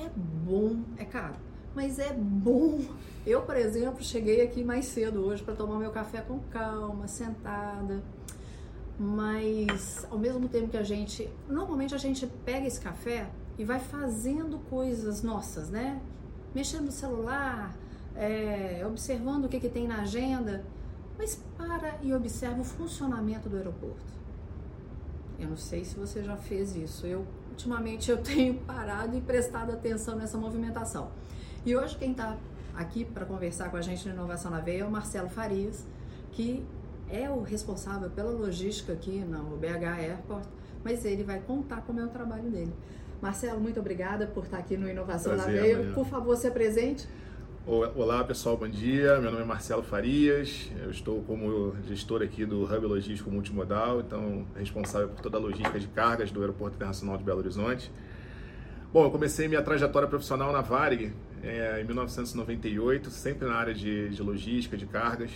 É bom, é caro, mas é bom eu, por exemplo, cheguei aqui mais cedo hoje para tomar meu café com calma, sentada. Mas ao mesmo tempo que a gente, normalmente a gente pega esse café e vai fazendo coisas nossas, né? Mexendo no celular, é, observando o que, que tem na agenda, mas para e observa o funcionamento do aeroporto. Eu não sei se você já fez isso. Eu ultimamente eu tenho parado e prestado atenção nessa movimentação. E hoje quem está aqui para conversar com a gente no Inovação na Veia é o Marcelo Farias, que é o responsável pela logística aqui no BH Airport, mas ele vai contar como é o trabalho dele. Marcelo, muito obrigada por estar aqui no Inovação Prazer, na Veia. Por favor, se apresente. Olá pessoal, bom dia. Meu nome é Marcelo Farias. Eu estou como gestor aqui do Hub Logístico Multimodal, então responsável por toda a logística de cargas do Aeroporto Internacional de Belo Horizonte. Bom, eu comecei minha trajetória profissional na Varig é, em 1998, sempre na área de, de logística, de cargas.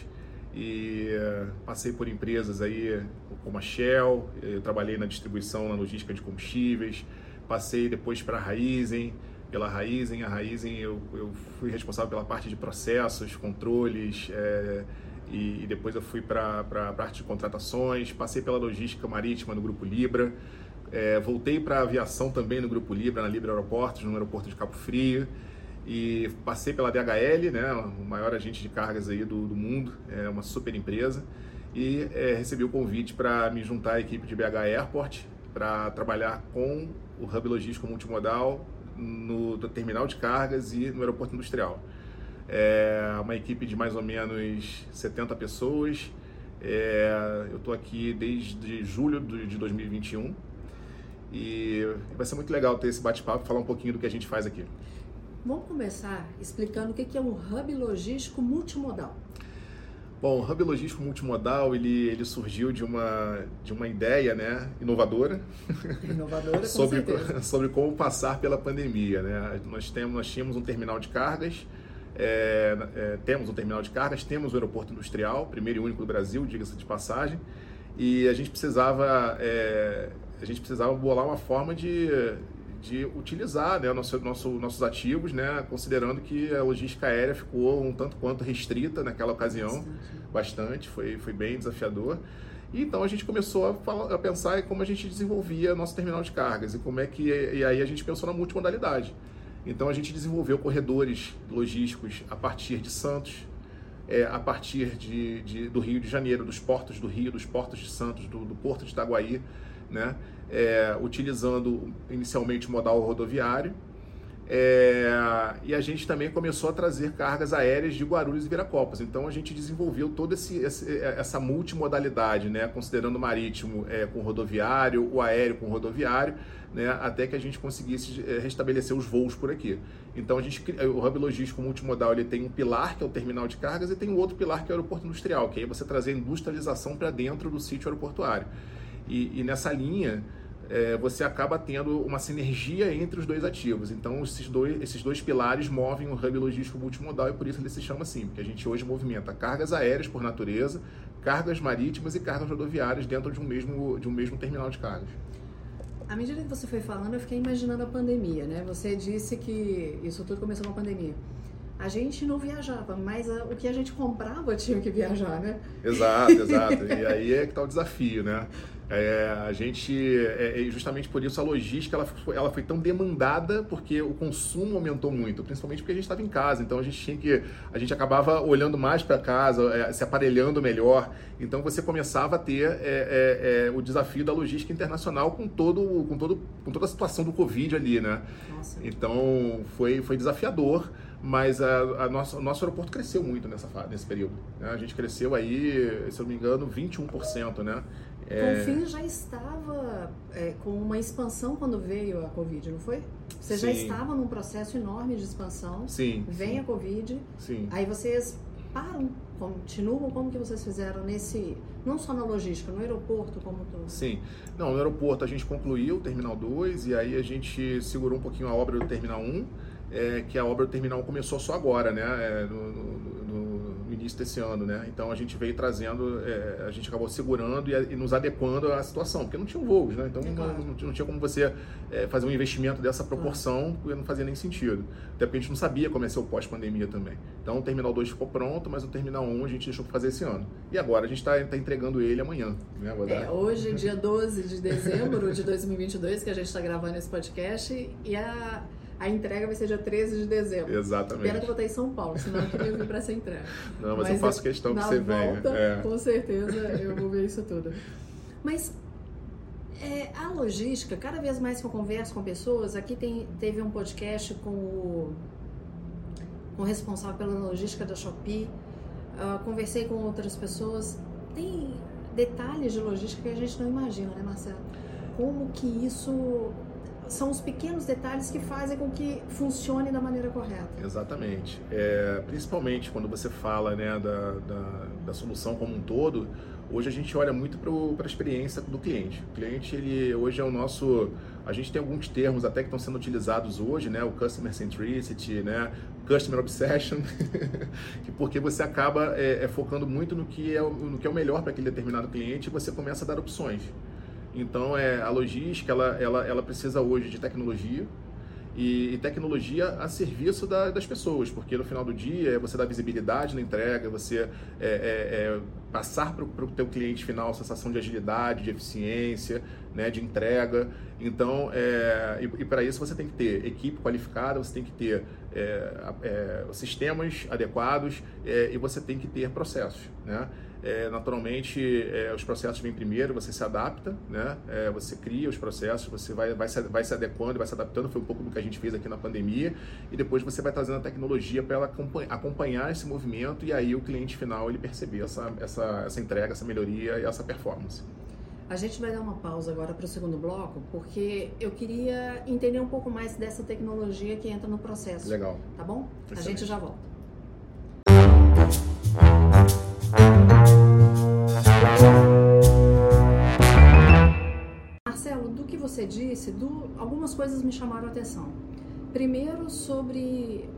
E uh, passei por empresas aí como a Shell, eu trabalhei na distribuição, na logística de combustíveis. Passei depois para a Raizen, pela Raizen. A Raizen eu, eu fui responsável pela parte de processos, controles, é, e, e, depois eu fui para a parte de contratações. Passei pela logística marítima no Grupo Libra. É, voltei para a aviação também no Grupo Libra, na Libra Aeroportos, no aeroporto de Cabo Frio. E passei pela DHL, né, o maior agente de cargas aí do, do mundo, é uma super empresa. E é, recebi o convite para me juntar à equipe de BH Airport para trabalhar com o Hub Logístico Multimodal no, terminal de cargas e no aeroporto industrial. É uma equipe de mais ou menos 70 pessoas. É, eu estou aqui desde julho de 2021 e vai ser muito legal ter esse bate-papo falar um pouquinho do que a gente faz aqui. Vamos começar explicando o que é um hub logístico multimodal. Bom, o hub logístico multimodal ele, ele surgiu de uma, de uma ideia né, inovadora, inovadora sobre, sobre como passar pela pandemia. Né? Nós, temos, nós tínhamos um terminal de cargas, é, é, temos um terminal de cargas, temos o um aeroporto industrial, primeiro e único do Brasil, diga-se de passagem, e a gente precisava é, a gente precisava bolar uma forma de, de utilizar né, nosso, nosso, nossos ativos, né, considerando que a logística aérea ficou um tanto quanto restrita naquela ocasião, bastante, bastante foi, foi bem desafiador. E então a gente começou a, falar, a pensar em como a gente desenvolvia nosso terminal de cargas e como é que e aí a gente pensou na multimodalidade. Então a gente desenvolveu corredores logísticos a partir de Santos, é, a partir de, de, do Rio de Janeiro, dos portos do Rio, dos portos de Santos, do, do porto de Itaguaí, né? É, utilizando inicialmente modal rodoviário. É, e a gente também começou a trazer cargas aéreas de Guarulhos e Viracopos. Então a gente desenvolveu toda esse, essa multimodalidade, né? considerando o marítimo é, com rodoviário, o aéreo com rodoviário, né? até que a gente conseguisse é, restabelecer os voos por aqui. Então a gente, o hub logístico multimodal ele tem um pilar que é o terminal de cargas e tem um outro pilar que é o aeroporto industrial, que aí você trazer a industrialização para dentro do sítio aeroportuário. E, e nessa linha, é, você acaba tendo uma sinergia entre os dois ativos. Então, esses dois, esses dois pilares movem o hub logístico multimodal e por isso ele se chama assim, porque a gente hoje movimenta cargas aéreas por natureza, cargas marítimas e cargas rodoviárias dentro de um mesmo, de um mesmo terminal de cargas. À medida que você foi falando, eu fiquei imaginando a pandemia, né? Você disse que isso tudo começou com a pandemia a gente não viajava, mas a, o que a gente comprava tinha que viajar, né? Exato, exato. e aí é que está o desafio, né? É, a gente, é, é, justamente por isso a logística ela foi, ela foi tão demandada porque o consumo aumentou muito, principalmente porque a gente estava em casa, então a gente tinha que, a gente acabava olhando mais para casa, é, se aparelhando melhor, então você começava a ter é, é, é, o desafio da logística internacional com todo, com todo, com toda a situação do Covid ali, né? Nossa. Então foi, foi desafiador mas a, a nossa, o nosso aeroporto cresceu muito nessa nesse período. Né? A gente cresceu aí, se eu não me engano, 21%, né? É... Confins já estava é, com uma expansão quando veio a Covid, não foi? Você Sim. já estava num processo enorme de expansão. Sim. Vem sim. a Covid. Sim. Aí vocês param, continuam, como que vocês fizeram nesse, não só na logística, no aeroporto como todo? Sim. Não, no aeroporto a gente concluiu o Terminal 2 e aí a gente segurou um pouquinho a obra do Terminal 1, é, que a obra do Terminal 1 começou só agora, né? É, no, no, início desse ano, né? Então a gente veio trazendo, é, a gente acabou segurando e, e, nos adequando à situação, porque não tinha voos, né? Então é claro. não, não, tinha como você é, fazer um investimento dessa proporção, porque não fazia nem sentido. Até porque a gente não sabia como ia ser o pós-pandemia também. Então o Terminal 2 ficou pronto, mas o Terminal 1 a gente deixou para fazer esse ano. E agora a gente está tá entregando ele amanhã, né? É, hoje, dia 12 de dezembro de 2022, que a gente está gravando esse podcast, e a a entrega vai ser dia 13 de dezembro. Exatamente. Pena que eu vou estar em São Paulo, senão eu queria vir para essa entrega. Não, mas, mas eu faço questão que você volta, venha. É. Com certeza eu vou ver isso tudo. Mas é, a logística, cada vez mais que eu converso com pessoas, aqui tem, teve um podcast com o, com o responsável pela logística da Shopee, uh, conversei com outras pessoas, tem detalhes de logística que a gente não imagina, né, Marcelo? Como que isso são os pequenos detalhes que fazem com que funcione da maneira correta. Exatamente. É, principalmente quando você fala né, da, da, da, solução como um todo, hoje a gente olha muito para a experiência do cliente. O cliente, ele hoje é o nosso... A gente tem alguns termos até que estão sendo utilizados hoje, né? O Customer Centricity, né? Customer Obsession, porque você acaba é, é, focando muito no que é, no que é o melhor para aquele determinado cliente e você começa a dar opções. Então, é, a logística, ela, ela, ela precisa hoje de tecnologia, e, tecnologia a serviço da, das pessoas, porque no final do dia é você dar visibilidade na entrega, você é, é, é passar para o teu cliente final a sensação de agilidade, de eficiência, né, de entrega. Então, é, e, e para isso você tem que ter equipe qualificada, você tem que ter é, sistemas adequados e você tem que ter processos, né? É, naturalmente, é, os processos vêm primeiro, você se adapta, né? É, você cria os processos, você vai, vai, se, vai se adequando, vai se adaptando. Foi um pouco do que a gente fez aqui na pandemia. E depois você vai trazendo a tecnologia para ela acompanhar esse movimento e aí o cliente final ele perceber essa, essa, essa entrega, essa melhoria e essa performance. A gente vai dar uma pausa agora para o segundo bloco, porque eu queria entender um pouco mais dessa tecnologia que entra no processo. Legal. Tá bom? Excelente. A gente já volta. Marcelo, do que você disse, do, algumas coisas me chamaram a atenção. Primeiro, sobre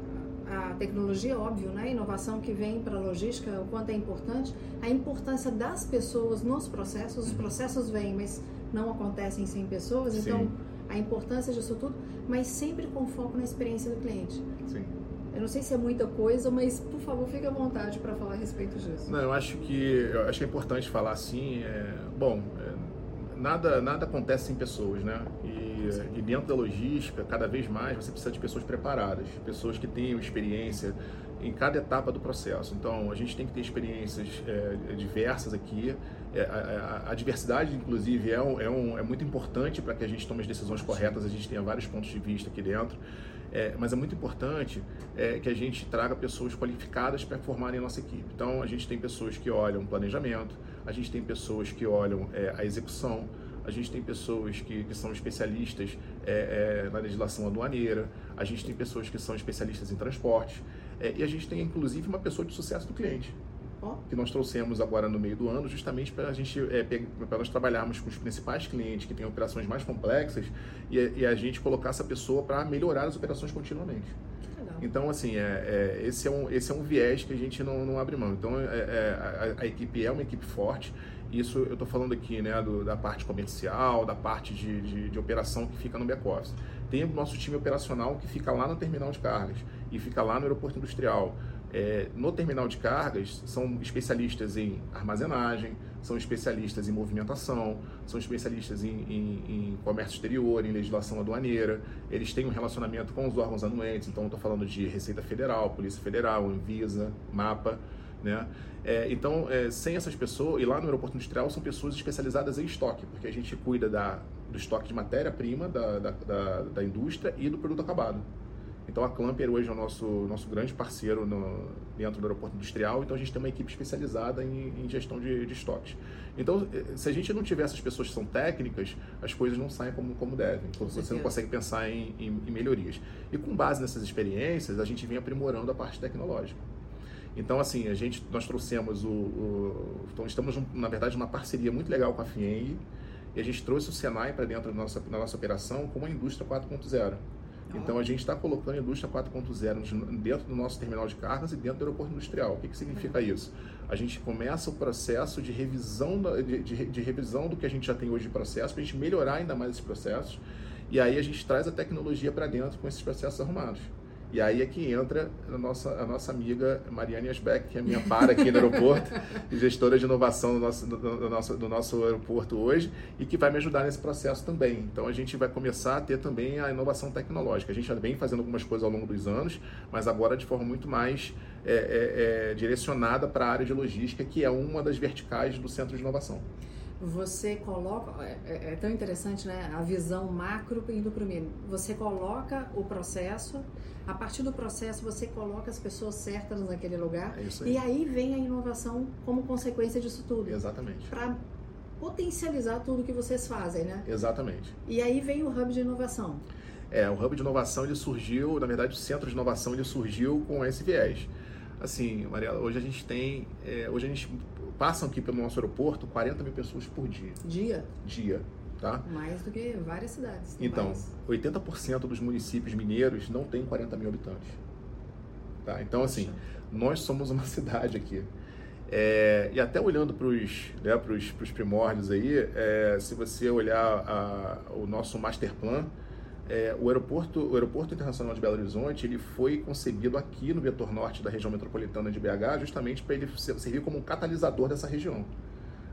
a tecnologia, óbvio, né? a inovação que vem para a logística, o quanto é importante, a importância das pessoas nos processos. Os processos vêm, mas não acontecem sem pessoas, Sim. então a importância disso tudo, mas sempre com foco na experiência do cliente. Sim. Eu não sei se é muita coisa, mas por favor fique à vontade para falar a respeito disso. Não, eu acho que eu acho é importante falar assim. É, bom, é, nada nada acontece sem pessoas, né? E, e, dentro da logística, cada vez mais você precisa de pessoas preparadas, pessoas que tenham experiência em cada etapa do processo. Então, a gente tem que ter experiências é, diversas aqui. É, a, a, a, diversidade, inclusive, é, um, é, um, é muito importante para que a gente tome as decisões corretas. A gente tenha vários pontos de vista aqui dentro. É, mas é muito importante é, que a gente traga pessoas qualificadas para formarem a nossa equipe. Então, a gente tem pessoas que olham planejamento, a gente tem pessoas que olham é, a execução, a gente tem pessoas que, que são especialistas é, é, na legislação aduaneira, a gente tem pessoas que são especialistas em transporte, é, e a gente tem, inclusive, uma pessoa de sucesso do cliente que nós trouxemos agora no meio do ano, justamente para a gente é, para nós trabalharmos com os principais clientes que têm operações mais complexas e, e a gente colocar essa pessoa para melhorar as operações continuamente. Então, assim, é, é, esse, é um, esse é um viés que a gente não, não abre mão. Então, é, é a, a, equipe é uma equipe forte. Isso eu estou falando aqui né, do, da parte comercial, da parte de, de, de operação que fica no back-office. Tem o nosso time operacional que fica lá no terminal de cargas e fica lá no aeroporto industrial. É, no terminal de cargas, são especialistas em armazenagem, são especialistas em movimentação, são especialistas em, em, em, comércio exterior, em legislação aduaneira. Eles têm um relacionamento com os órgãos anuentes, então estou falando de Receita Federal, Polícia Federal, Anvisa, MAPA. Né? É, então, é, sem essas pessoas, e lá no aeroporto industrial são pessoas especializadas em estoque, porque a gente cuida da, do estoque de matéria-prima da, da, da, da indústria e do produto acabado. Então a Clamper hoje é o nosso, nosso grande parceiro no, dentro do aeroporto industrial, então a gente tem uma equipe especializada em, em gestão de, de, estoques. Então, eh, se a gente não tiver essas pessoas que são técnicas, as coisas não saem como, como devem. Então, você não consegue pensar em, em, em melhorias. E com base nessas experiências, a gente vem aprimorando a parte tecnológica. Então, assim, a gente, nós trouxemos o, o então estamos, na verdade, numa parceria muito legal com a FIENG, e a gente trouxe o Senai para dentro da nossa, da nossa operação como uma indústria 4.0. Então a gente está colocando a indústria 4.0 dentro do nosso terminal de cargas e dentro do aeroporto industrial. O que, que significa isso? A gente começa o processo de revisão, de, de, de revisão do que a gente já tem hoje de processo, para a gente melhorar ainda mais esses processos. E aí a gente traz a tecnologia para dentro com esses processos arrumados. E aí é que entra a nossa, a nossa amiga Mariane Asbeck, que é minha para aqui no aeroporto, gestora de inovação do nosso, do, do, nosso, do nosso aeroporto hoje, e que vai me ajudar nesse processo também. Então a gente vai começar a ter também a inovação tecnológica. A gente já vem fazendo algumas coisas ao longo dos anos, mas agora de forma muito mais é, é, é, direcionada para a área de logística, que é uma das verticais do Centro de Inovação você coloca, é, é, é, tão interessante, né? A visão macro indo para o mínimo. Você coloca o processo, a partir do processo você coloca as pessoas certas naquele lugar. É isso aí. E aí vem a inovação como consequência disso tudo. Exatamente. Para potencializar tudo que vocês fazem, né? Exatamente. E aí vem o hub de inovação. É, o hub de inovação ele surgiu, na verdade o centro de inovação ele surgiu com esse viés. Assim, Mariela, hoje a gente tem, é, hoje a gente passam aqui pelo nosso aeroporto 40 mil pessoas por dia. Dia? Dia. Tá? Mais do que várias cidades. Então, mais. 80% dos municípios mineiros não tem 40 mil habitantes. Tá? Então, assim, nós somos uma cidade aqui. É, e até olhando para os né, pros, pros primórdios aí, é, se você olhar a, o nosso master plan, é, o, aeroporto, o Aeroporto Internacional de Belo Horizonte ele foi concebido aqui no vetor norte da região metropolitana de BH justamente para ele servir como um catalisador dessa região.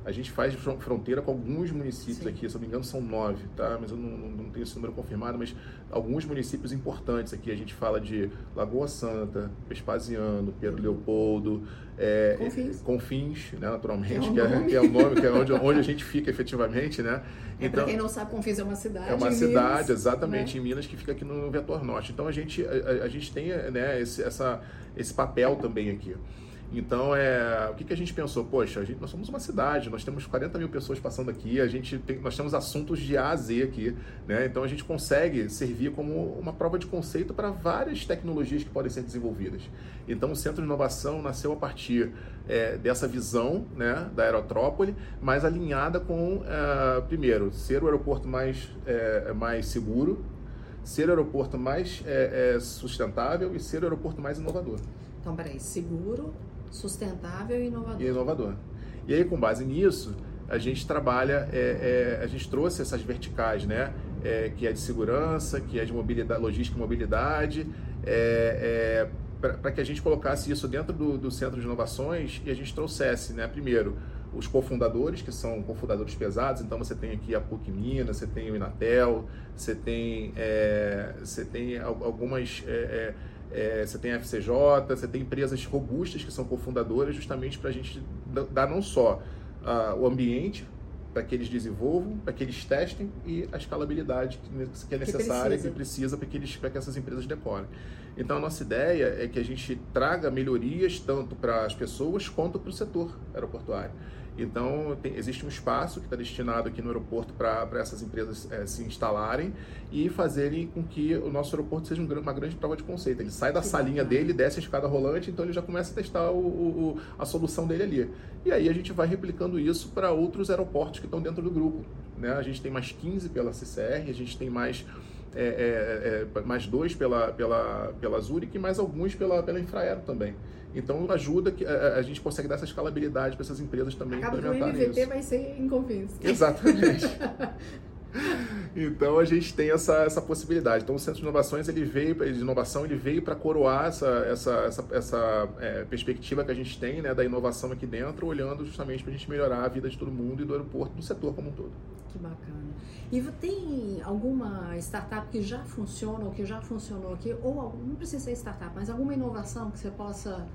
A gente faz fronteira com alguns municípios Sim. aqui, se eu não me engano são nove, tá? Mas eu não, não, tenho esse número confirmado, mas alguns municípios importantes aqui. A gente fala de Lagoa Santa, Vespasiano, Pedro Leopoldo, é, Confins, Confins né, naturalmente, que é, que é, que é, o nome, que é onde, onde a gente fica efetivamente, né? É, então, para quem não sabe, Confins é uma cidade. É uma cidade, Minas, exatamente, né? em Minas, que fica aqui no vetor norte. Então a gente, a, a gente tem né, esse, essa, esse papel também aqui. Então, é, o que, que a gente pensou? Poxa, gente, nós somos uma cidade, nós temos 40 mil pessoas passando aqui, a gente tem, nós temos assuntos de A a Z aqui, né? Então, a gente consegue servir como uma prova de conceito para várias tecnologias que podem ser desenvolvidas. Então, o Centro de Inovação nasceu a partir é, dessa visão né, da aerotrópole, mas alinhada com, é, primeiro, ser o aeroporto mais, é, mais seguro, ser o aeroporto mais é, é, sustentável e ser o aeroporto mais inovador. Então, peraí, seguro, sustentável e inovador. E inovador. E aí, com base nisso, a gente trabalha, é, é, a gente trouxe essas verticais, né? É, que é de segurança, que é de mobilidade, logística e mobilidade, é, é, para que a gente colocasse isso dentro do, do, centro de inovações e a gente trouxesse, né? Primeiro, os cofundadores, que são cofundadores pesados, então você tem aqui a PUC Minas, você tem o Inatel, você tem, é, você tem algumas é, você tem a FCJ, você tem empresas robustas que são cofundadoras justamente para a gente dar não só uh, o ambiente para que eles desenvolvam, para que eles testem e a escalabilidade que é necessária, que precisa, para, que eles, que essas empresas decorem. Então, a nossa ideia é que a gente traga melhorias tanto para as pessoas quanto para o setor aeroportuário. Então, tem, existe um espaço que está destinado aqui no aeroporto para essas empresas é, se instalarem e fazerem com que o nosso aeroporto seja um, uma grande prova de conceito. Ele sai da salinha dele, desce a escada rolante, então ele já começa a testar o, o, a solução dele ali. E aí a gente vai replicando isso para outros aeroportos que estão dentro do grupo. Né? A gente tem mais 15 pela CCR, a gente tem mais é, é, é, mais dois pela, pela, pela Zurich e mais alguns pela, pela Infraero também. Então ajuda que a, a gente consegue dar essa escalabilidade para essas empresas também Acaba implementarem o MVP isso. vai ser em Confins. Exatamente. então a gente tem essa, essa possibilidade. Então o Centro de Inovações ele veio de inovação ele veio para coroar essa, essa, essa, essa é, perspectiva que a gente tem né, da inovação aqui dentro, olhando justamente para a gente melhorar a vida de todo mundo e do aeroporto, do setor como um todo. Que bacana. E tem alguma startup que já funciona ou que já funcionou aqui, ou não precisa ser startup, mas alguma inovação que você possa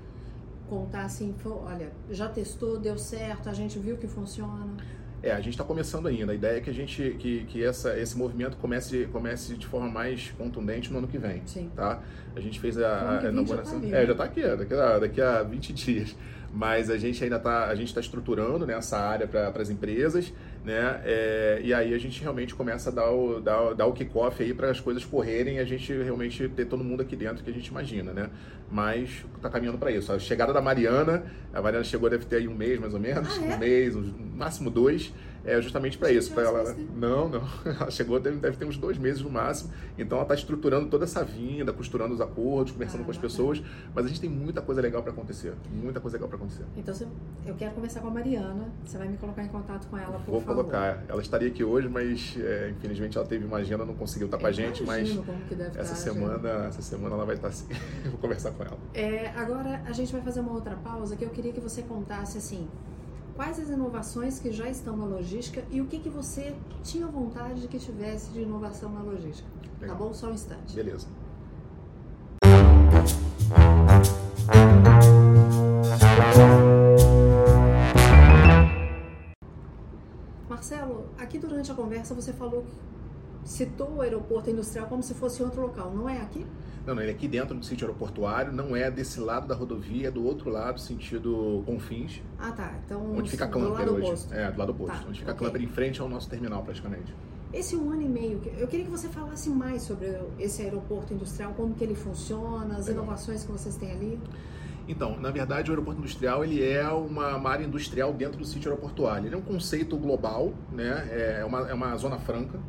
contar assim, olha, já testou, deu certo, a gente viu que funciona? É, a gente está começando ainda. A ideia é que a gente que, que essa, esse movimento comece, comece de forma mais contundente no ano que vem. Sim. Tá? A gente fez a, a inauguração. Já tá é, já está aqui, daqui a, daqui a 20 dias mas a gente ainda está a gente está estruturando né, essa área para as empresas né? É, e aí a gente realmente começa a dar o, dar, dar o kickoff aí para as coisas correrem e a gente realmente ter todo mundo aqui dentro que a gente imagina né? Mas está caminhando para isso. A chegada da Mariana a Mariana chegou deve ter aí um mês mais ou menos ah, é? um mês um, máximo dois é justamente para isso. Pra ela... Não, não. Ela chegou, deve, deve ter uns dois meses no máximo. Então ela está estruturando toda essa vinda, costurando os acordos, conversando ah, com as pessoas. Mas a gente tem muita coisa legal para acontecer. Muita coisa legal para acontecer. Então eu quero conversar com a Mariana. Você vai me colocar em contato com ela, por Vou favor. colocar. Ela estaria aqui hoje, mas é, infelizmente ela teve uma agenda, não conseguiu estar com a gente. Mas essa semana, essa semana ela vai estar assim. Vou conversar com ela. É, agora a gente vai fazer uma outra pausa que eu queria que você contasse assim quais as inovações que já estão na logística e o que, que você tinha vontade de que tivesse de inovação na logística. Tá Legal. Tá bom? Só um instante. Beleza. Marcelo, aqui durante a conversa você falou citou o aeroporto industrial como se fosse outro local, não é aqui? Não, não, ele é aqui dentro do sítio aeroportuário, não é desse lado da rodovia, é do outro lado, sentido Confins. Ah, tá. Então, onde fica a Clamper hoje. Oposto. É, do lado oposto. Tá, onde fica okay. a Clamper em frente ao nosso terminal, praticamente. Esse um ano e meio, eu queria que você falasse mais sobre esse aeroporto industrial, como que ele funciona, as Legal. inovações que vocês têm ali. Então, na verdade, o aeroporto industrial ele é uma, uma área industrial dentro do sítio aeroportuário. Ele é um conceito global, né? é, uma, é uma zona franca,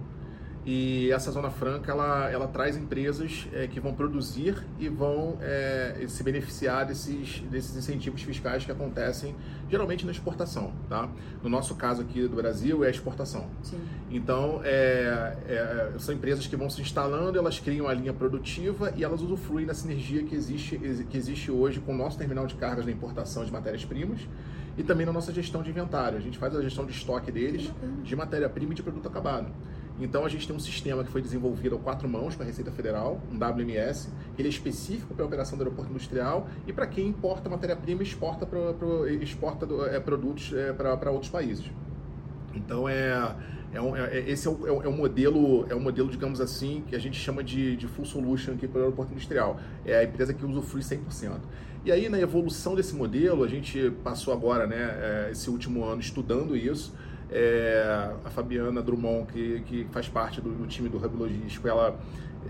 e essa zona franca ela, ela traz empresas é, que vão produzir e vão é, se beneficiar desses, desses incentivos fiscais que acontecem geralmente na exportação. Tá? No nosso caso aqui do Brasil é a exportação. Sim. Então é, são empresas que vão se instalando, elas criam a linha produtiva e elas usufruem da sinergia que existe, que existe hoje com o nosso terminal de cargas na importação de matérias-primas e também na nossa gestão de inventário. A gente faz a gestão de estoque deles de matéria-prima e de produto acabado. Então a gente tem um sistema que foi desenvolvido a quatro mãos com a Receita Federal, um WMS, ele é específico para a operação do aeroporto industrial e para quem importa matéria-prima exporta, pra, pra, exporta é, produtos é, para outros países. Então é, é, um, é esse é o, é o, modelo, é o modelo, digamos assim, que a gente chama de, de full solution aqui para o aeroporto industrial. É a empresa que usufrui 100%. E aí na evolução desse modelo, a gente passou agora, né, é, esse último ano estudando isso é, a Fabiana Drummond, que, que faz parte do, do time do Hub Logístico, ela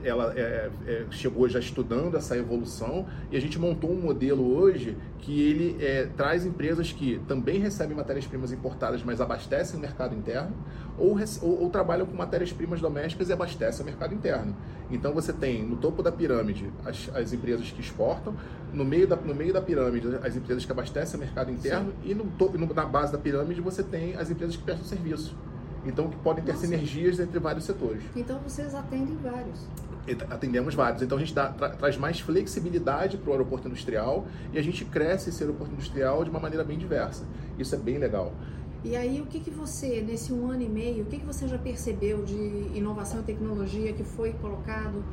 ela é, é, chegou já estudando essa evolução e a gente montou um modelo hoje que ele é, traz empresas que também recebem matérias-primas importadas, mas abastecem o mercado interno, ou, ou, ou trabalham com matérias-primas domésticas e abastecem o mercado interno. Então você tem no topo da pirâmide as, as empresas que exportam, no meio, da, no meio da pirâmide as empresas que abastecem o mercado interno Sim. e no no, na base da pirâmide você tem as empresas que prestam serviço. Então, que podem ter Nossa. sinergias entre vários setores. Então, vocês atendem vários. Atendemos vários. Então, a gente dá, tra, traz mais flexibilidade para o aeroporto industrial e a gente cresce esse aeroporto industrial de uma maneira bem diversa. Isso é bem legal. E aí, o que, que você, nesse um ano e meio, o que, que você já percebeu de inovação e tecnologia que foi colocado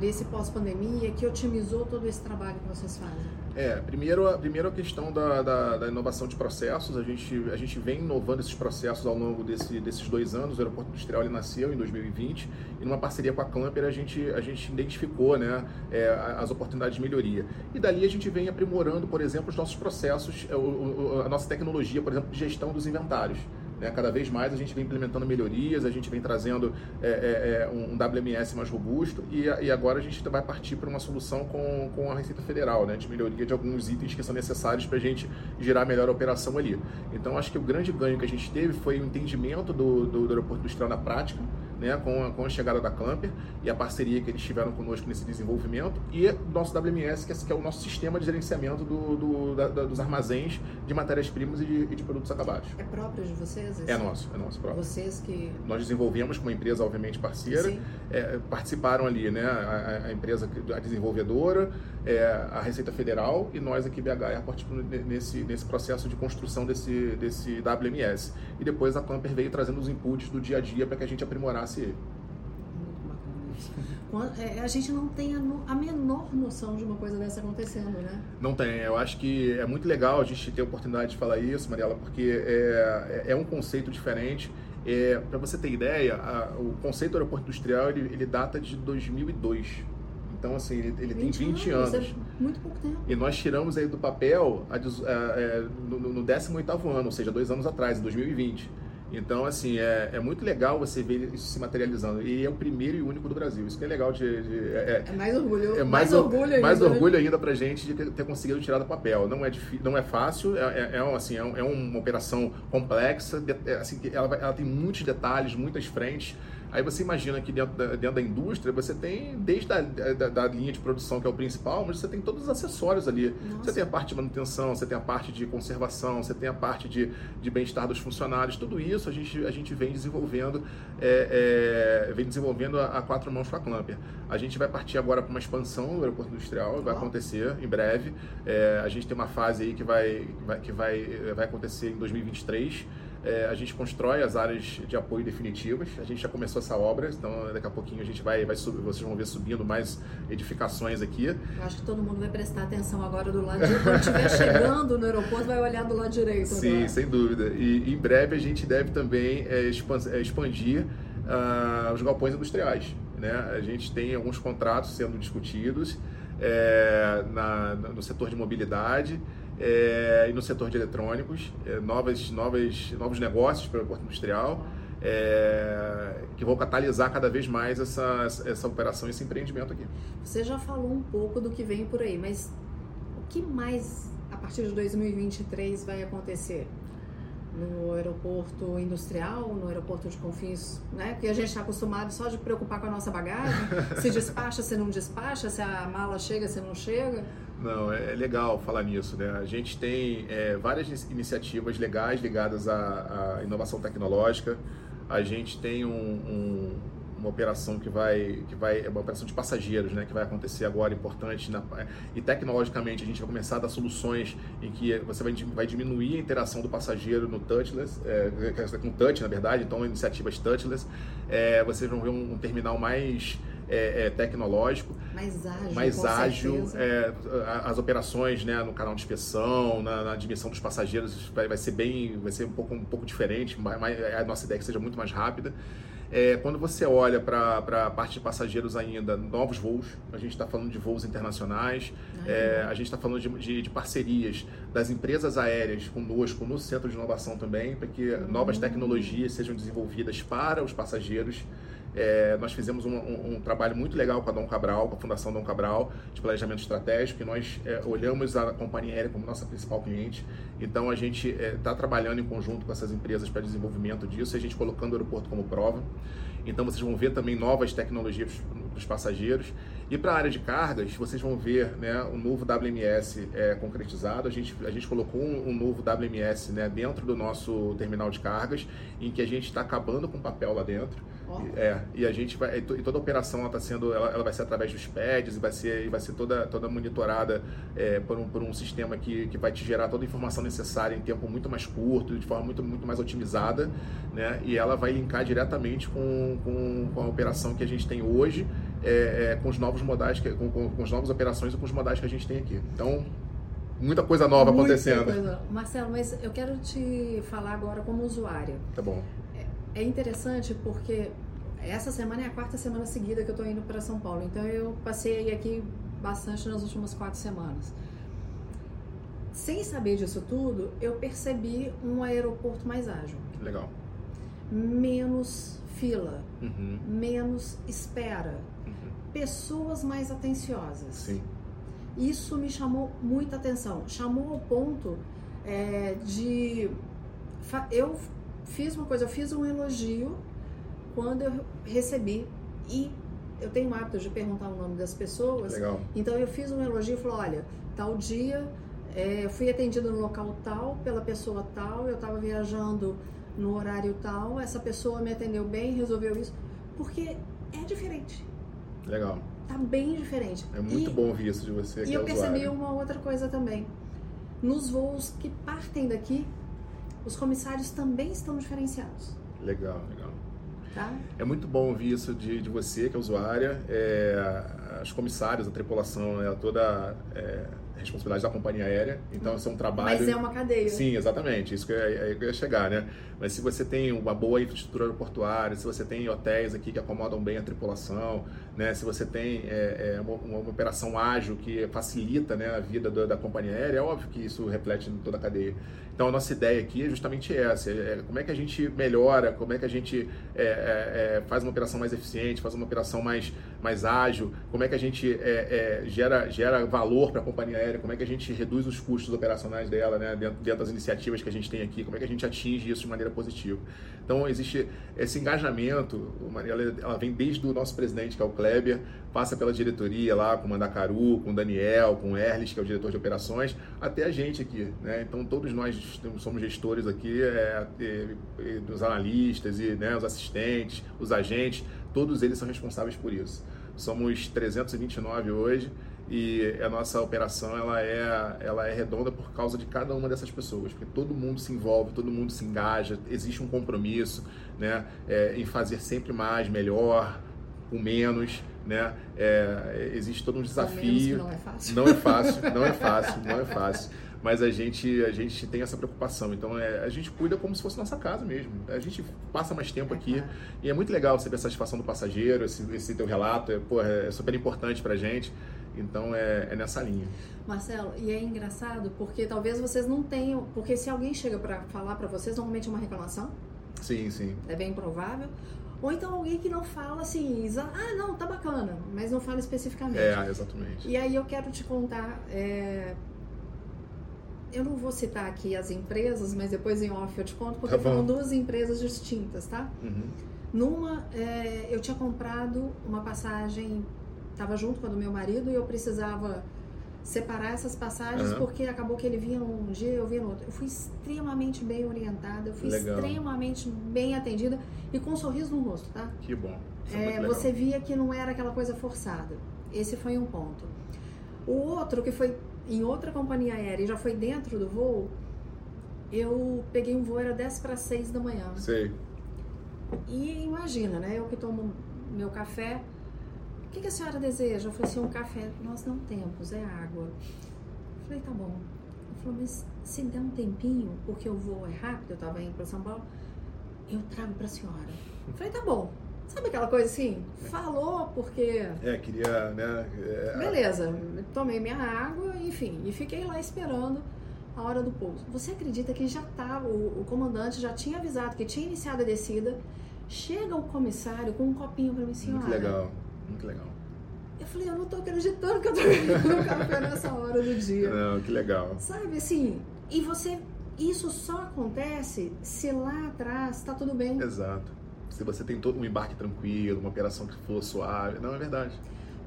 nesse pós-pandemia, que otimizou todo esse trabalho que vocês fazem? É, primeiro, primeiro a questão da, da, da, inovação de processos. A gente, a gente vem inovando esses processos ao longo desse, desses dois anos. O aeroporto industrial ele nasceu em 2020 e numa parceria com a Clamper a gente, a gente identificou né, é, as oportunidades de melhoria. E dali a gente vem aprimorando, por exemplo, os nossos processos, é, a nossa tecnologia, por exemplo, de gestão dos inventários. Né? Cada vez mais a gente vem implementando melhorias, a gente vem trazendo é, é, é um WMS mais robusto e, e, agora a gente vai partir para uma solução com, com a Receita Federal, né? de melhoria de alguns itens que são necessários para a gente gerar melhor operação ali. Então acho que o grande ganho que a gente teve foi o entendimento do, do, do aeroporto industrial na prática, né, com, a, com a chegada da Clamper e a parceria que eles tiveram conosco nesse desenvolvimento e nosso WMS, que é, que é o nosso sistema de gerenciamento do, do, da, dos armazéns de matérias-primas e, e, de produtos acabados. É próprio de vocês? Esse? É nosso, é nosso próprio. Vocês que... Nós desenvolvemos com uma empresa, obviamente, parceira, é, participaram ali, né, a, a, empresa, a desenvolvedora, é, a Receita Federal e nós aqui, BH Airport, nesse, nesse processo de construção desse, desse WMS. E depois a Clamper veio trazendo os inputs do dia a dia para que a gente aprimorasse ele. É, a gente não tem a, menor noção de uma coisa dessa acontecendo, né? Não tem. Eu acho que é muito legal a gente ter a oportunidade de falar isso, Mariela, porque é, é, é um conceito diferente. É, Para você ter ideia, a, o conceito do aeroporto industrial ele, ele data de 2002. Então, assim, ele, ele 20 tem 20 anos. anos. É muito pouco tempo. E nós tiramos aí do papel a, a, a, no, no 18 ano, ou seja, dois anos atrás, em 2020. Então, assim, é, é muito legal você ver isso se materializando. E é o primeiro e único do Brasil. Isso que é legal de. de é, é, mais orgulho. É mais, mais orgulho ainda. Mais né? orgulho ainda pra gente de ter conseguido tirar do papel. Não é, não é fácil, é, é, é assim, é, é, uma operação complexa, é, assim, ela, ela tem muitos detalhes, muitas frentes. Aí você imagina que dentro da, dentro da indústria você tem desde a da, da, linha de produção, que é o principal, mas você tem todos os acessórios ali. Nossa. Você tem a parte de manutenção, você tem a parte de conservação, você tem a parte de, de bem-estar dos funcionários. Tudo isso a gente, a gente vem desenvolvendo, é, é, vem desenvolvendo a, a, quatro mãos com a Clamper. A gente vai partir agora para uma expansão no aeroporto industrial, vai acontecer em breve. É, a gente tem uma fase aí que vai, que vai, que vai, vai acontecer em 2023. É, a gente constrói as áreas de apoio definitivas. A gente já começou essa obra, então daqui a pouquinho a gente vai, vai subir, vocês vão ver subindo mais edificações aqui. Eu acho que todo mundo vai prestar atenção agora do lado de quando estiver chegando no aeroporto, vai olhar do lado direito. Sim, agora. sem dúvida. E em breve a gente deve também é, é expandir uh, os galpões industriais. Né? A gente tem alguns contratos sendo discutidos é, na, no setor de mobilidade é, e no setor de eletrônicos, é, novas, novas, novos negócios para o aeroporto industrial, é, que vão catalisar cada vez mais essa, essa operação, esse empreendimento aqui. Você já falou um pouco do que vem por aí, mas o que mais a partir de 2023 vai acontecer? no aeroporto industrial, no aeroporto de Confins, né? Que a gente está acostumado só de preocupar com a nossa bagagem, se despacha, se não despacha, se a mala chega, se não chega. Não, é, é legal falar nisso, né? A gente tem é, várias iniciativas legais ligadas à, à, inovação tecnológica. A gente tem um, um uma operação que vai, que vai, é uma operação de passageiros, né, que vai acontecer agora, importante, na, e tecnologicamente a gente vai começar a dar soluções em que você vai, vai diminuir a interação do passageiro no touchless, é, com touch, na verdade, então iniciativas touchless, é, vocês vão ver um, um terminal mais é, é, tecnológico, mais ágil, mais ágil é, as operações né, no canal de inspeção, na, na admissão dos passageiros vai, vai, ser bem, vai ser um pouco, um pouco diferente, mas, a nossa ideia é que seja muito mais rápida. É, quando você olha para a parte de passageiros ainda, novos voos, a gente está falando de voos internacionais, ah, é, a gente está falando de, de, de, parcerias das empresas aéreas conosco no Centro de Inovação também, para que uhum. novas tecnologias sejam desenvolvidas para os passageiros. É, nós fizemos um, um, um, trabalho muito legal com a Dom Cabral, com a Fundação Dom Cabral, de planejamento estratégico, e nós é, olhamos a companhia aérea como nossa principal cliente. Então a gente está é, trabalhando em conjunto com essas empresas para desenvolvimento disso, e a gente colocando o aeroporto como prova. Então vocês vão ver também novas tecnologias para os passageiros. E para a área de cargas, vocês vão ver né, o novo WMS é, concretizado. A gente, a gente colocou um, um novo WMS né, dentro do nosso terminal de cargas, em que a gente está acabando com papel lá dentro. É, e a gente vai, e toda a operação está sendo, ela, ela, vai ser através dos pads e vai ser, vai ser toda, toda monitorada é, por, um, por um sistema que, que vai te gerar toda a informação necessária em tempo muito mais curto, de forma muito, muito mais otimizada, né? E ela vai linkar diretamente com, com, com a operação que a gente tem hoje, é, é, com os novos modais, que, com, com, com as novas operações e com os modais que a gente tem aqui. Então, muita coisa nova muita acontecendo. Coisa. Marcelo, mas eu quero te falar agora como usuária. Tá bom. É, interessante porque essa semana é a quarta semana seguida que eu estou indo para São Paulo, então eu passei aqui bastante nas últimas quatro semanas. Sem saber disso tudo, eu percebi um aeroporto mais ágil. Legal. Menos fila, uhum. menos espera, uhum. pessoas mais atenciosas. Sim. Isso me chamou muita atenção. Chamou ao ponto é, de. Eu fiz uma coisa, eu fiz um elogio quando eu recebi e eu tenho o hábito de perguntar o nome das pessoas. Legal. Então eu fiz um elogio e falei, olha, tal dia é, fui atendida no local tal, pela pessoa tal, eu estava viajando no horário tal, essa pessoa me atendeu bem, resolveu isso, porque é diferente. Legal. Tá bem diferente. É muito e, bom ouvir isso de você. E eu é percebi uma outra coisa também. Nos voos que partem daqui, os comissários também estão diferenciados. Legal, legal. Tá? É muito bom ouvir isso de, de você, que é usuária. É, as comissárias, a tripulação, é toda é, responsabilidade da companhia aérea. Então, isso é um trabalho. Mas é uma cadeia. Sim, exatamente. Isso que eu, eu ia chegar, né? Mas se você tem uma boa infraestrutura aeroportuária, se você tem hotéis aqui que acomodam bem a tripulação, né? Se você tem é, é, uma, uma, operação ágil que facilita né, a vida da, da companhia aérea, é óbvio que isso reflete em toda a cadeia. Então, a nossa ideia aqui é justamente essa: é, como é que a gente melhora, como é que a gente é, é, é faz uma operação mais eficiente, faz uma operação mais, mais ágil, como é que a gente gera, gera valor para a companhia aérea, como é que a gente reduz os custos operacionais dela, né, dentro, dentro das iniciativas que a gente tem aqui, como é que a gente atinge isso de maneira positiva. Então, existe esse engajamento, ela vem desde o nosso presidente, que é o Kleber, passa pela diretoria lá com o Mandacaru, com o Daniel, com o Erles, que é o diretor de operações, até a gente aqui. Né? Então, todos nós somos gestores aqui, é, os analistas, e né, os assistentes, os agentes, todos eles são responsáveis por isso. Somos 329 hoje e a nossa operação ela é, ela é redonda por causa de cada uma dessas pessoas, porque todo mundo se envolve, todo mundo se engaja, existe um compromisso né, é, em fazer sempre mais, melhor, com menos, né? É, existe todo um desafio. não é fácil. Não é fácil, não é fácil, não é fácil. Mas a gente, a gente tem essa preocupação. Então é, a gente cuida como se fosse nossa casa mesmo. A gente passa mais tempo aqui. E é muito legal ver a satisfação do passageiro, esse, esse teu relato. É, pô, é super importante pra gente. Então é, é, nessa linha. Marcelo, e é engraçado porque talvez vocês não tenham. Porque se alguém chega para falar para vocês, normalmente é uma reclamação. Sim, sim. É bem provável. Ou então alguém que não fala assim, ah, não, tá bacana, mas não fala especificamente. É, exatamente. E aí eu quero te contar. É... Eu não vou citar aqui as empresas, mas depois em off eu te conto, porque tá foram duas empresas distintas, tá? Uhum. Numa, é, eu tinha comprado uma passagem estava junto com a do meu marido e eu precisava separar essas passagens uhum. porque acabou que ele vinha um dia eu vinha no outro. Eu fui extremamente bem orientada, eu fui legal. extremamente bem atendida e com um sorriso no rosto, tá? Que bom. É, é você via que não era aquela coisa forçada. Esse foi um ponto. O outro, que foi em outra companhia aérea e já foi dentro do voo, eu peguei um voo, era 10 para 6 da manhã. Sei. E imagina, né? Eu que tomo meu café, que, que a senhora deseja? Eu falei assim, um café. Nós não temos, é água. Eu falei, tá bom. Ele falou, mas se der um tempinho, porque eu vou, é rápido, eu tava indo para São Paulo, eu trago para a senhora. Eu falei, tá bom. Sabe aquela coisa assim? Falou porque. É, queria, né? É... Beleza, tomei minha água, enfim, e fiquei lá esperando a hora do pouso. Você acredita que já estava, o, o comandante já tinha avisado que tinha iniciado a descida? Chega o comissário com um copinho para mim, senhora. Muito legal. Muito legal. Eu falei, eu não tô acreditando que eu tô bebendo café nessa hora do dia. Não, que legal. Sabe, assim, e você, isso só acontece se lá atrás tá tudo bem. Exato. Se você tem todo um embarque tranquilo, uma operação que for suave. Não, é verdade.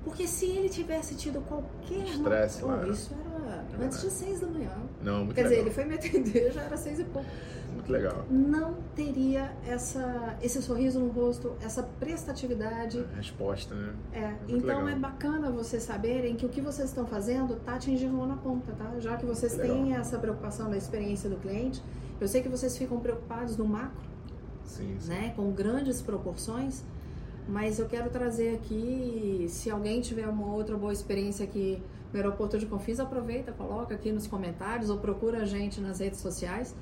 Porque se ele tivesse tido qualquer... Estresse lá. Oh, isso era é antes de seis da manhã. Não, muito Quer legal. dizer, ele foi me atender, já era seis e pouco muito legal. Não teria essa, esse sorriso no rosto, essa prestatividade. A resposta, né? É. é então legal. é bacana vocês saberem que o que vocês estão fazendo está atingindo lá na ponta, tá? Já que vocês têm essa preocupação da experiência do cliente, eu sei que vocês ficam preocupados no macro, sim, sim. né? Com grandes proporções. Mas eu quero trazer aqui, se alguém tiver uma outra boa experiência aqui no aeroporto de Confins, aproveita, coloca aqui nos comentários ou procura a gente nas redes sociais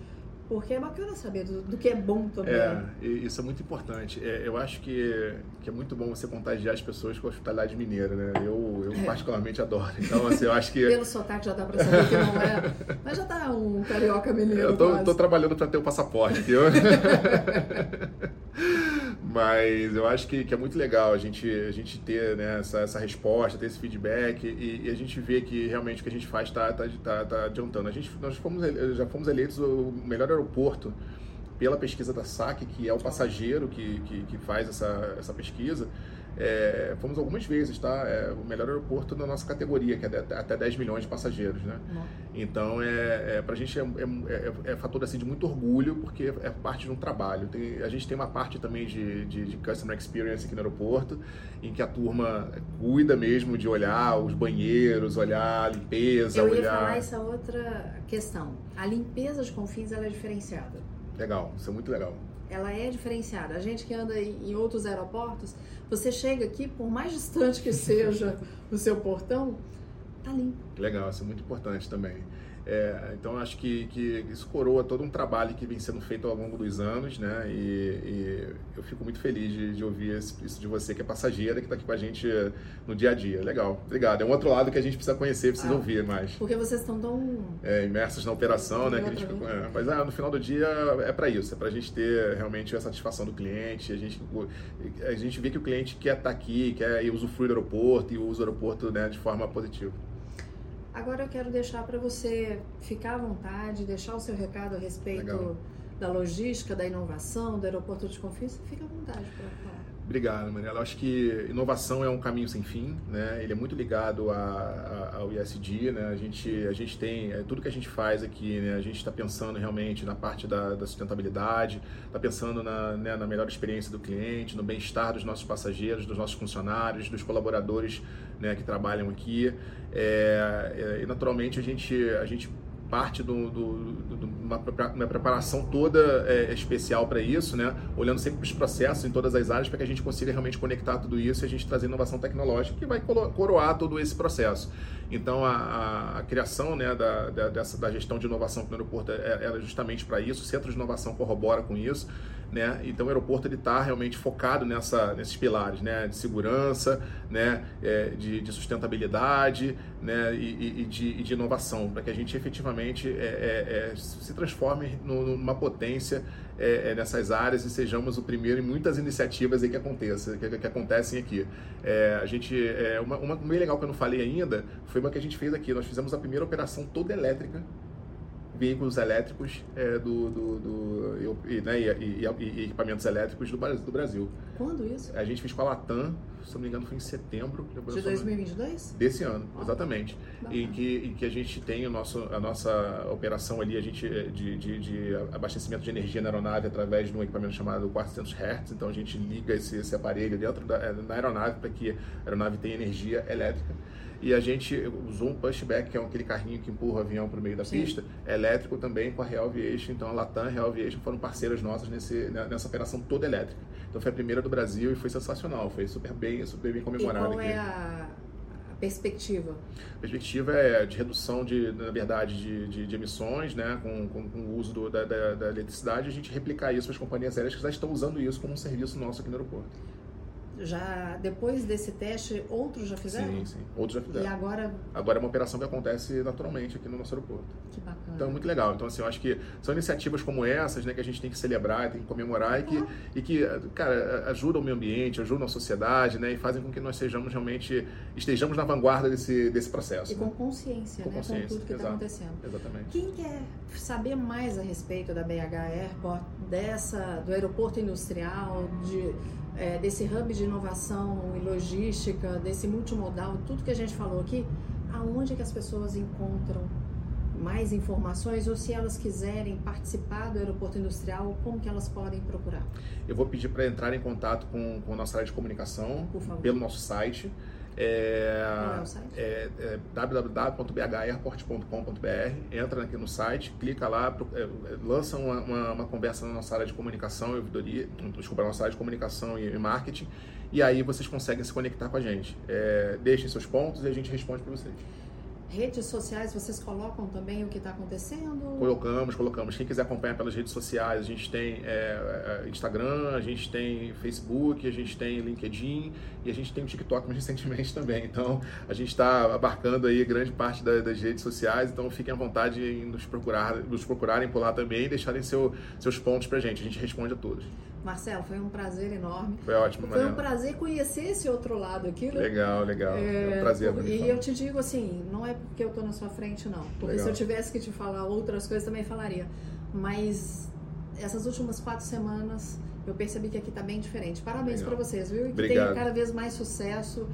porque é bacana saber do, do que é bom também. É, isso é muito importante. É, eu acho que, que é muito bom você contagiar as pessoas com a hospitalidade mineira, né? Eu, eu é. particularmente adoro. Então, assim, eu acho que... Pelo sotaque já dá pra saber que não é. Mas já tá um carioca mineiro Eu tô, tô trabalhando para ter o passaporte, viu? Mas eu acho que, que é muito legal a gente, a gente ter né, essa, essa resposta, ter esse feedback e, e, a gente vê que realmente o que a gente faz está tá, tá, tá adiantando. A gente, nós fomos, já fomos eleitos o melhor aeroporto pela pesquisa da SAC, que é o passageiro que, que, que faz essa, essa pesquisa. É, fomos algumas vezes, tá? É o melhor aeroporto da nossa categoria, que é de, até 10 milhões de passageiros, né? Então, é, é, pra gente é, é, é, é, fator assim, de muito orgulho, porque é parte de um trabalho. Tem, a gente tem uma parte também de, de, de, Customer Experience aqui no aeroporto, em que a turma cuida mesmo de olhar os banheiros, olhar a limpeza, Eu ia olhar... falar essa outra questão. A limpeza de confins, ela é diferenciada. Legal, isso é muito legal. Ela é diferenciada. A gente que anda em outros aeroportos, você chega aqui, por mais distante que seja o seu portão, tá limpo. Legal, isso é muito importante também. É, então acho que, que isso coroa todo um trabalho que vem sendo feito ao longo dos anos, né? E, e eu fico muito feliz de, de ouvir isso de você que é passageira, que está aqui com a gente no dia a dia. Legal, obrigado. É um outro lado que a gente precisa conhecer, precisa ah, ouvir mais. Porque vocês estão tão é, imersos na operação, né? A gente, é, mas ah, no final do dia é para isso, é para a gente ter realmente a satisfação do cliente. A gente a gente vê que o cliente quer estar tá aqui, quer usufruir do aeroporto e usa o aeroporto né, de forma positiva. Agora eu quero deixar para você ficar à vontade, deixar o seu recado a respeito Legal. da logística, da inovação, do aeroporto de Confins. Fica à vontade para falar. Obrigado, Manela. Acho que inovação é um caminho sem fim, né? Ele é muito ligado a, a, ao ISD, né? A gente, a gente tem, é, tudo que a gente faz aqui, né? A gente está pensando realmente na parte da, da sustentabilidade, está pensando na, né, na melhor experiência do cliente, no bem-estar dos nossos passageiros, dos nossos funcionários, dos colaboradores né, que trabalham aqui. É, é, e naturalmente a gente, a gente parte de uma, uma preparação toda é, especial para isso, né? olhando sempre para os processos em todas as áreas para que a gente consiga realmente conectar tudo isso e a gente trazer inovação tecnológica que vai coroar todo esse processo. Então, a, a, a criação né, da, da, dessa, da gestão de inovação no aeroporto é, é justamente para isso, o Centro de Inovação corrobora com isso. Né? Então o aeroporto ele está realmente focado nessa, nesses pilares, né? De segurança, né? É, de, de, sustentabilidade, né? E, e, de, e de, inovação, para que a gente efetivamente é, é, é se transforme numa potência é, é, nessas áreas e sejamos o primeiro em muitas iniciativas que, aconteça, que, que acontecem aqui. a gente, uma, uma bem legal que eu não falei ainda foi uma que a gente fez aqui. Nós fizemos a primeira operação toda elétrica veículos elétricos é, do, do, do e, né, e, e, e, equipamentos elétricos do, do, Brasil. Quando isso? A gente fez com a Latam, se não me engano foi em setembro. De 2022? Desse ano, ah, exatamente. Em que, em que a gente tem o nosso, a nossa operação ali a gente, é, de, de, de abastecimento de energia na aeronave através de um equipamento chamado 400 Hz. Então a gente liga esse, esse aparelho dentro da na aeronave para que a aeronave tenha energia elétrica e a gente usou um pushback, que é aquele carrinho que empurra o avião para o meio da Sim. pista, elétrico também com a Real Aviation. Então a Latam e a Real Aviation foram parceiras nossas nesse, né, nessa operação toda elétrica. Então foi a primeira do Brasil e foi sensacional, foi super bem, super bem comemorado. E qual é a, a perspectiva? A perspectiva é de redução de, na verdade, de, de, de emissões, né, com, com, com o uso do, da, da, da eletricidade, a gente replicar isso para as companhias aéreas que já estão usando isso como um serviço nosso aqui no aeroporto já depois desse teste, outros já fizeram? Sim, sim. Outros já fizeram. E agora? Agora é uma operação que acontece naturalmente aqui no nosso aeroporto. Que bacana. Então, muito legal. Então, assim, eu acho que são iniciativas como essas, né, que a gente tem que celebrar, tem que comemorar e que, uhum. e que cara, ajudam o meio ambiente, ajudam a sociedade, né, e fazem com que nós sejamos realmente, estejamos na vanguarda desse, desse processo. E com consciência, com né, consciência, com tudo que está acontecendo. Exatamente. Quem quer saber mais a respeito da BH Airport, dessa, do aeroporto industrial, de é, desse hub de inovação e logística, desse multimodal, tudo que a gente falou aqui, aonde que as pessoas encontram mais informações ou se elas quiserem participar do aeroporto industrial, como que elas podem procurar? Eu vou pedir para entrar em contato com, com a nossa área de comunicação pelo nosso site. É, é, é, é www.bhairport.com.br entra aqui no site, clica lá, é, lança uma, uma, uma, conversa na nossa área de comunicação e ouvidoria, desculpa, na nossa área de comunicação e, e, marketing, e aí vocês conseguem se conectar com a gente. É, deixem seus pontos e a gente responde para vocês. Redes sociais, vocês colocam também o que está acontecendo? Colocamos, colocamos. Quem quiser acompanhar pelas redes sociais, a gente tem é, é, Instagram, a gente tem Facebook, a gente tem LinkedIn e a gente tem o TikTok mais recentemente também. Então, a gente está abarcando aí grande parte da, das redes sociais, então fiquem à vontade em nos, procurar, nos procurarem por lá também e deixarem seu, seus pontos para a gente. A gente responde a todos. Marcelo, foi um prazer enorme. Foi ótimo, Foi um prazer conhecer esse outro lado aqui. Né? Legal, legal. É, é um prazer. E eu te digo assim, não é porque eu estou na sua frente, não. Porque legal. se eu tivesse que te falar outras coisas, também falaria. Mas essas últimas quatro semanas, eu percebi que aqui está bem diferente. Parabéns para vocês, viu? E que Obrigado. tenha cada vez mais sucesso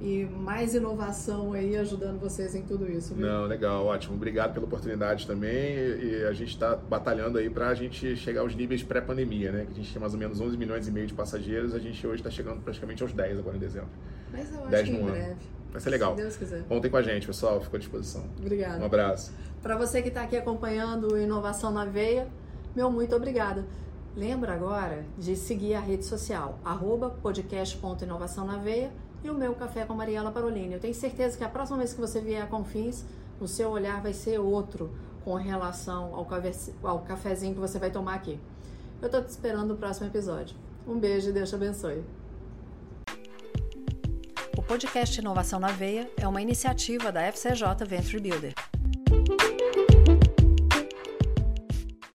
e mais inovação aí ajudando vocês em tudo isso. Viu? Não, legal, ótimo. Obrigado pela oportunidade também. E a gente está batalhando aí para a gente chegar aos níveis pré-pandemia, né? Que a gente tinha mais ou menos 11 milhões e meio de passageiros, a gente hoje está chegando praticamente aos 10 agora em dezembro. Mas eu acho 10 que em breve. Vai ser legal. Se Deus quiser. Contem com a gente, pessoal. Fico à disposição. Obrigada. Um abraço. Para você que está aqui acompanhando Inovação na Veia, meu muito obrigada. Lembra agora de seguir a rede social, arroba podcast.inovação na veia e o meu Café com Mariela Parolini. Eu tenho certeza que a próxima vez que você vier a Confins, o seu olhar vai ser outro com relação ao, cafezinho que você vai tomar aqui. Eu estou te esperando no próximo episódio. Um beijo e Deus te abençoe. O podcast Inovação na Veia é uma iniciativa da FCJ Venture Builder.